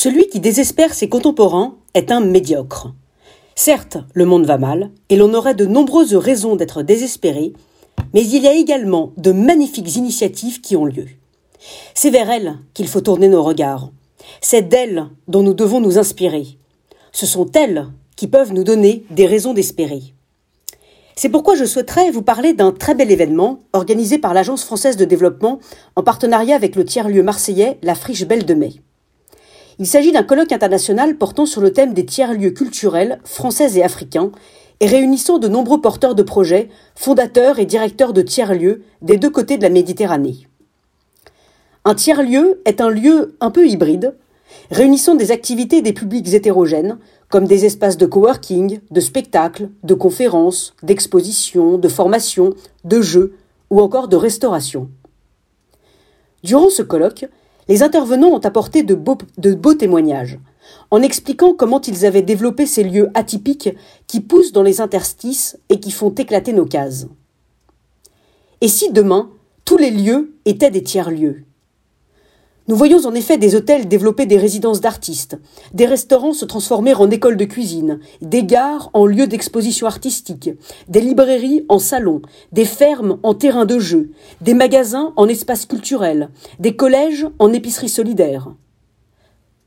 Celui qui désespère ses contemporains est un médiocre. Certes, le monde va mal, et l'on aurait de nombreuses raisons d'être désespéré, mais il y a également de magnifiques initiatives qui ont lieu. C'est vers elles qu'il faut tourner nos regards. C'est d'elles dont nous devons nous inspirer. Ce sont elles qui peuvent nous donner des raisons d'espérer. C'est pourquoi je souhaiterais vous parler d'un très bel événement organisé par l'Agence française de développement en partenariat avec le tiers-lieu marseillais La Friche Belle de Mai. Il s'agit d'un colloque international portant sur le thème des tiers-lieux culturels français et africains et réunissant de nombreux porteurs de projets, fondateurs et directeurs de tiers-lieux des deux côtés de la Méditerranée. Un tiers-lieu est un lieu un peu hybride, réunissant des activités des publics hétérogènes, comme des espaces de coworking, de spectacles, de conférences, d'expositions, de formations, de jeux ou encore de restauration. Durant ce colloque, les intervenants ont apporté de beaux, témoignages, en expliquant comment ils avaient développé ces lieux atypiques qui poussent dans les interstices et qui font éclater nos cases. Et si demain, tous les lieux étaient des tiers-lieux? Nous voyons en effet des hôtels développer des résidences d'artistes, des restaurants se transformer en écoles de cuisine, des gares en lieux d'exposition artistique, des librairies en salons, des fermes en terrain de jeu, des magasins en espaces culturels, des collèges en épiceries solidaires.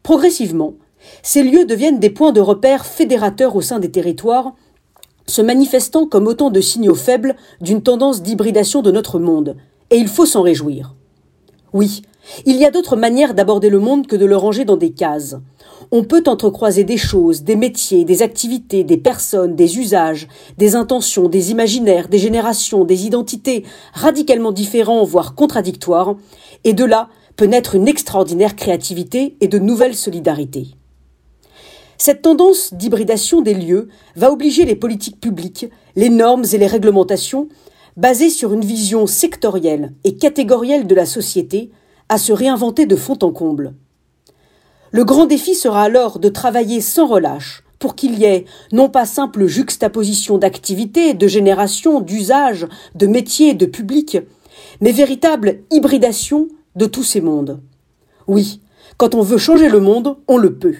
Progressivement, ces lieux deviennent des points de repère fédérateurs au sein des territoires, se manifestant comme autant de signaux faibles d'une tendance d'hybridation de notre monde, et il faut s'en réjouir. Oui, il y a d'autres manières d'aborder le monde que de le ranger dans des cases. On peut entrecroiser des choses, des métiers, des activités, des personnes, des usages, des intentions, des imaginaires, des générations, des identités radicalement différents, voire contradictoires, et de là peut naître une extraordinaire créativité et de nouvelles solidarités. Cette tendance d'hybridation des lieux va obliger les politiques publiques, les normes et les réglementations, basées sur une vision sectorielle et catégorielle de la société, à se réinventer de fond en comble. Le grand défi sera alors de travailler sans relâche pour qu'il y ait non pas simple juxtaposition d'activités, de générations, d'usages, de métiers, de publics, mais véritable hybridation de tous ces mondes. Oui, quand on veut changer le monde, on le peut.